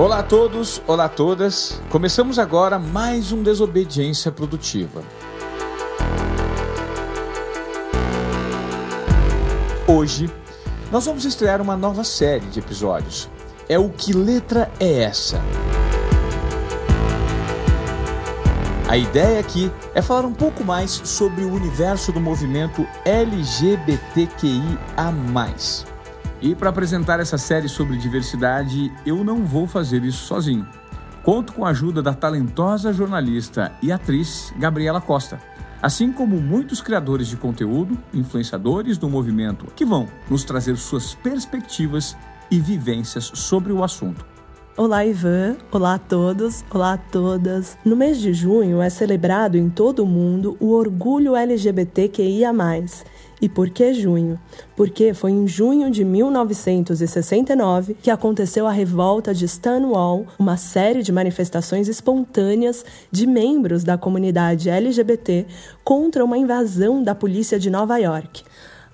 Olá a todos, olá a todas. Começamos agora mais um Desobediência Produtiva. Hoje nós vamos estrear uma nova série de episódios. É o Que Letra é Essa? A ideia aqui é falar um pouco mais sobre o universo do movimento LGBTQIA. E para apresentar essa série sobre diversidade, eu não vou fazer isso sozinho. Conto com a ajuda da talentosa jornalista e atriz Gabriela Costa, assim como muitos criadores de conteúdo, influenciadores do movimento, que vão nos trazer suas perspectivas e vivências sobre o assunto. Olá, Ivan. Olá a todos. Olá a todas. No mês de junho é celebrado em todo o mundo o orgulho LGBTQIA. E por que junho? Porque foi em junho de 1969 que aconteceu a revolta de Stonewall, uma série de manifestações espontâneas de membros da comunidade LGBT contra uma invasão da polícia de Nova York.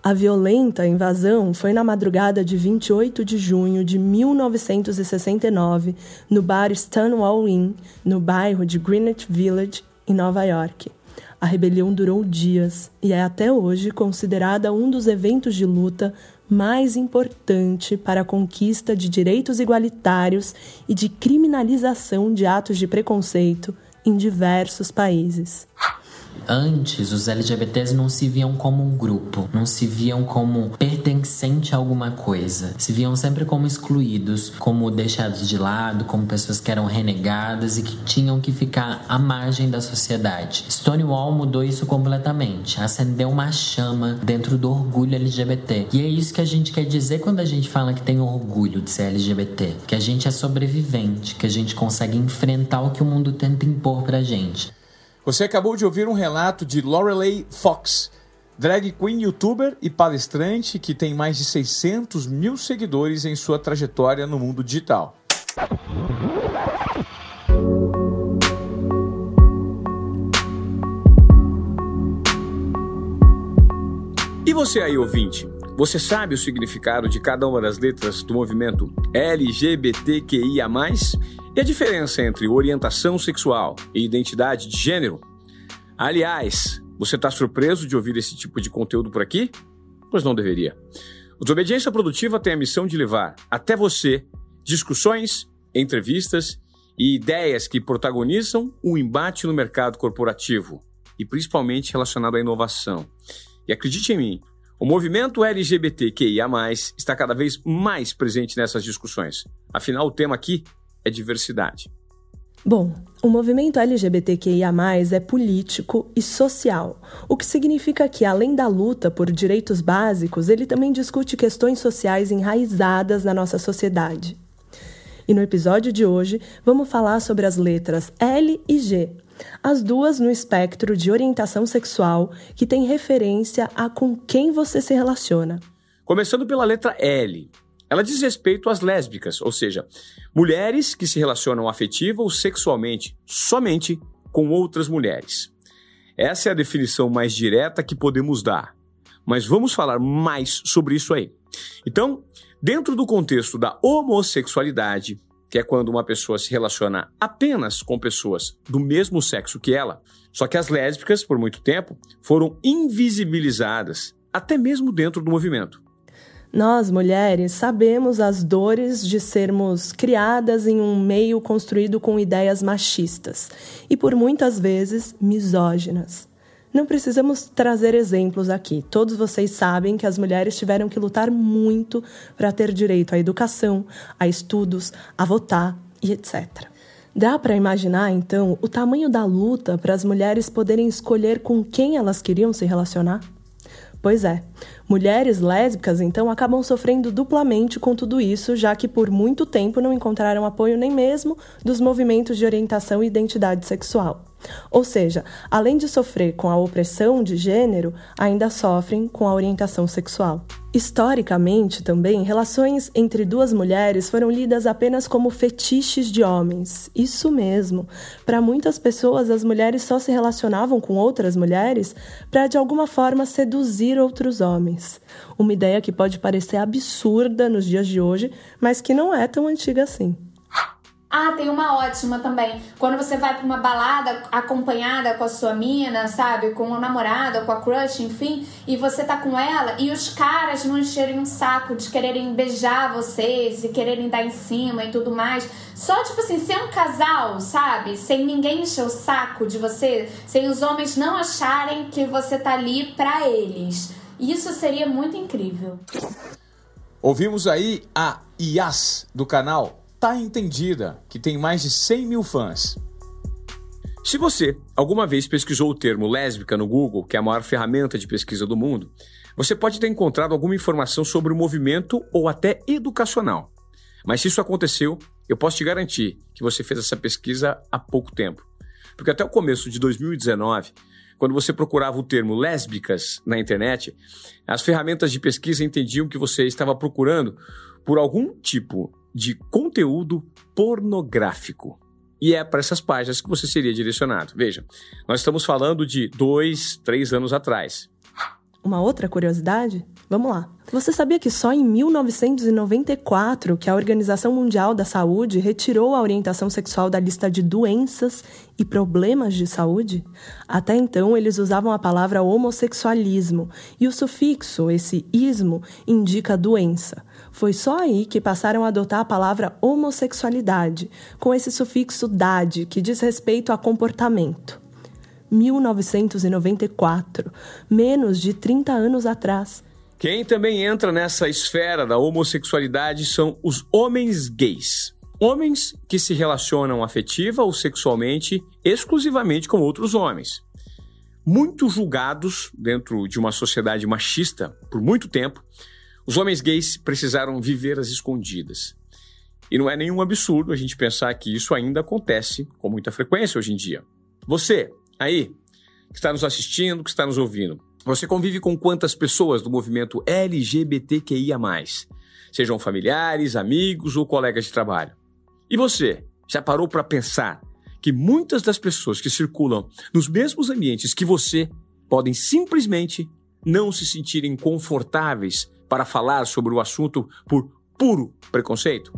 A violenta invasão foi na madrugada de 28 de junho de 1969, no bar Stonewall Inn, no bairro de Greenwich Village, em Nova York. A rebelião durou dias e é até hoje considerada um dos eventos de luta mais importante para a conquista de direitos igualitários e de criminalização de atos de preconceito em diversos países. Antes, os LGBTs não se viam como um grupo, não se viam como pertencente a alguma coisa. Se viam sempre como excluídos, como deixados de lado, como pessoas que eram renegadas e que tinham que ficar à margem da sociedade. Stonewall mudou isso completamente, acendeu uma chama dentro do orgulho LGBT. E é isso que a gente quer dizer quando a gente fala que tem orgulho de ser LGBT, que a gente é sobrevivente, que a gente consegue enfrentar o que o mundo tenta impor pra gente. Você acabou de ouvir um relato de Lorelei Fox, drag queen, youtuber e palestrante que tem mais de 600 mil seguidores em sua trajetória no mundo digital. E você aí, ouvinte? Você sabe o significado de cada uma das letras do movimento LGBTQIA? E a diferença entre orientação sexual e identidade de gênero? Aliás, você está surpreso de ouvir esse tipo de conteúdo por aqui? Pois não deveria. O Desobediência Produtiva tem a missão de levar até você discussões, entrevistas e ideias que protagonizam o embate no mercado corporativo e principalmente relacionado à inovação. E acredite em mim, o movimento LGBTQIA, está cada vez mais presente nessas discussões. Afinal, o tema aqui é diversidade. Bom, o movimento LGBTQIA, é político e social, o que significa que, além da luta por direitos básicos, ele também discute questões sociais enraizadas na nossa sociedade. E no episódio de hoje, vamos falar sobre as letras L e G, as duas no espectro de orientação sexual que tem referência a com quem você se relaciona. Começando pela letra L. Ela diz respeito às lésbicas, ou seja, mulheres que se relacionam afetiva ou sexualmente somente com outras mulheres. Essa é a definição mais direta que podemos dar. Mas vamos falar mais sobre isso aí. Então, dentro do contexto da homossexualidade, que é quando uma pessoa se relaciona apenas com pessoas do mesmo sexo que ela. Só que as lésbicas, por muito tempo, foram invisibilizadas, até mesmo dentro do movimento. Nós, mulheres, sabemos as dores de sermos criadas em um meio construído com ideias machistas e, por muitas vezes, misóginas. Não precisamos trazer exemplos aqui. Todos vocês sabem que as mulheres tiveram que lutar muito para ter direito à educação, a estudos, a votar e etc. Dá para imaginar, então, o tamanho da luta para as mulheres poderem escolher com quem elas queriam se relacionar? Pois é, mulheres lésbicas então acabam sofrendo duplamente com tudo isso, já que por muito tempo não encontraram apoio nem mesmo dos movimentos de orientação e identidade sexual. Ou seja, além de sofrer com a opressão de gênero, ainda sofrem com a orientação sexual. Historicamente, também, relações entre duas mulheres foram lidas apenas como fetiches de homens. Isso mesmo. Para muitas pessoas, as mulheres só se relacionavam com outras mulheres para, de alguma forma, seduzir outros homens. Uma ideia que pode parecer absurda nos dias de hoje, mas que não é tão antiga assim. Ah, tem uma ótima também. Quando você vai pra uma balada acompanhada com a sua mina, sabe? Com o namorado, com a crush, enfim, e você tá com ela e os caras não encherem um saco de quererem beijar vocês e quererem dar em cima e tudo mais. Só, tipo assim, ser um casal, sabe? Sem ninguém encher o saco de você, sem os homens não acharem que você tá ali pra eles. Isso seria muito incrível. Ouvimos aí a Yas do canal Tá Entendida, que tem mais de 100 mil fãs. Se você alguma vez pesquisou o termo lésbica no Google, que é a maior ferramenta de pesquisa do mundo, você pode ter encontrado alguma informação sobre o movimento ou até educacional. Mas se isso aconteceu, eu posso te garantir que você fez essa pesquisa há pouco tempo. Porque até o começo de 2019, quando você procurava o termo lésbicas na internet, as ferramentas de pesquisa entendiam que você estava procurando por algum tipo de conteúdo pornográfico. E é para essas páginas que você seria direcionado. Veja, nós estamos falando de dois, três anos atrás. Uma outra curiosidade? Vamos lá. Você sabia que só em 1994 que a Organização Mundial da Saúde retirou a orientação sexual da lista de doenças e problemas de saúde? Até então, eles usavam a palavra homossexualismo e o sufixo, esse ismo, indica doença. Foi só aí que passaram a adotar a palavra homossexualidade, com esse sufixo dade, que diz respeito a comportamento. 1994, menos de 30 anos atrás. Quem também entra nessa esfera da homossexualidade são os homens gays. Homens que se relacionam afetiva ou sexualmente exclusivamente com outros homens. Muito julgados dentro de uma sociedade machista por muito tempo, os homens gays precisaram viver às escondidas. E não é nenhum absurdo a gente pensar que isso ainda acontece com muita frequência hoje em dia. Você, aí, que está nos assistindo, que está nos ouvindo, você convive com quantas pessoas do movimento LGBTQIA? Sejam familiares, amigos ou colegas de trabalho. E você, já parou para pensar que muitas das pessoas que circulam nos mesmos ambientes que você podem simplesmente não se sentirem confortáveis para falar sobre o assunto por puro preconceito?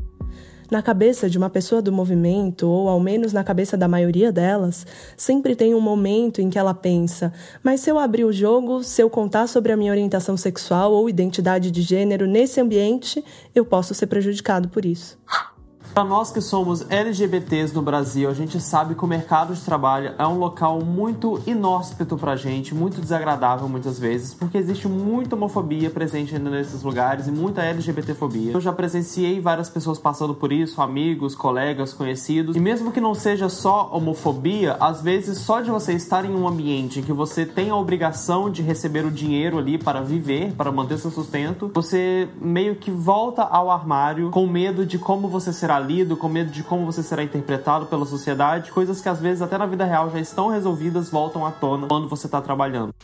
Na cabeça de uma pessoa do movimento, ou ao menos na cabeça da maioria delas, sempre tem um momento em que ela pensa: mas se eu abrir o jogo, se eu contar sobre a minha orientação sexual ou identidade de gênero nesse ambiente, eu posso ser prejudicado por isso. Para nós que somos LGBTs no Brasil, a gente sabe que o mercado de trabalho é um local muito inóspito pra gente, muito desagradável muitas vezes, porque existe muita homofobia presente ainda nesses lugares e muita LGBTfobia. Eu já presenciei várias pessoas passando por isso, amigos, colegas, conhecidos, e mesmo que não seja só homofobia, às vezes só de você estar em um ambiente em que você tem a obrigação de receber o dinheiro ali para viver, para manter seu sustento, você meio que volta ao armário com medo de como você será lido, com medo de como você será interpretado pela sociedade, coisas que às vezes até na vida real já estão resolvidas voltam à tona quando você está trabalhando.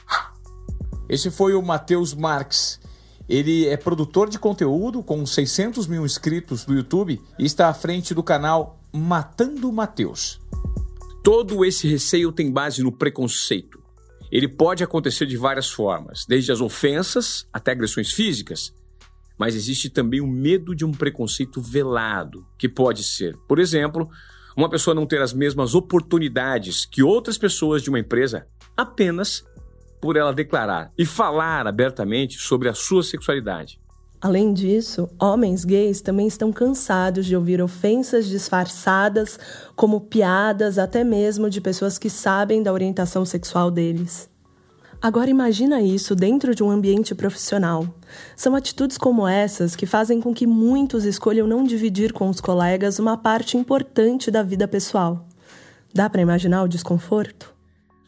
Esse foi o Matheus Marques. Ele é produtor de conteúdo com 600 mil inscritos no YouTube e está à frente do canal Matando Mateus. Todo esse receio tem base no preconceito. Ele pode acontecer de várias formas, desde as ofensas até agressões físicas. Mas existe também o medo de um preconceito velado, que pode ser, por exemplo, uma pessoa não ter as mesmas oportunidades que outras pessoas de uma empresa apenas por ela declarar e falar abertamente sobre a sua sexualidade. Além disso, homens gays também estão cansados de ouvir ofensas disfarçadas como piadas, até mesmo de pessoas que sabem da orientação sexual deles. Agora imagina isso dentro de um ambiente profissional. São atitudes como essas que fazem com que muitos escolham não dividir com os colegas uma parte importante da vida pessoal. Dá para imaginar o desconforto?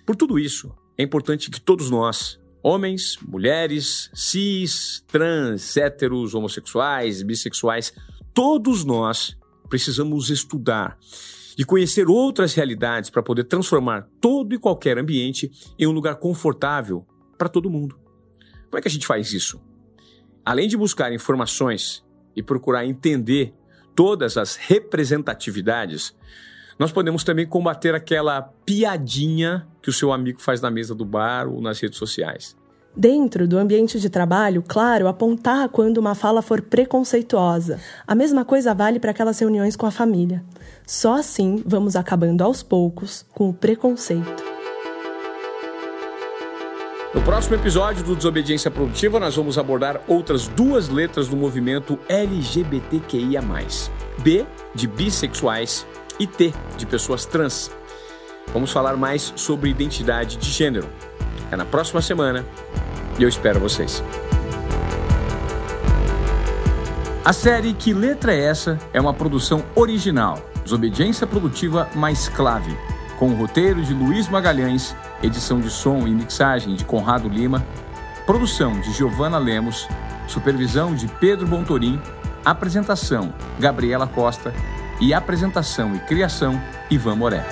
Por tudo isso, é importante que todos nós, homens, mulheres, cis, trans, héteros, homossexuais, bissexuais, todos nós precisamos estudar de conhecer outras realidades para poder transformar todo e qualquer ambiente em um lugar confortável para todo mundo. Como é que a gente faz isso? Além de buscar informações e procurar entender todas as representatividades, nós podemos também combater aquela piadinha que o seu amigo faz na mesa do bar ou nas redes sociais. Dentro do ambiente de trabalho, claro, apontar quando uma fala for preconceituosa. A mesma coisa vale para aquelas reuniões com a família. Só assim vamos acabando aos poucos com o preconceito. No próximo episódio do Desobediência Produtiva, nós vamos abordar outras duas letras do movimento LGBTQIA. B de bissexuais e T de pessoas trans. Vamos falar mais sobre identidade de gênero. É na próxima semana e eu espero vocês. A série Que Letra é Essa? é uma produção original, Desobediência Produtiva mais Clave, com o roteiro de Luiz Magalhães, edição de som e mixagem de Conrado Lima, produção de Giovana Lemos, supervisão de Pedro Bontorim, apresentação Gabriela Costa e apresentação e criação Ivan Moré.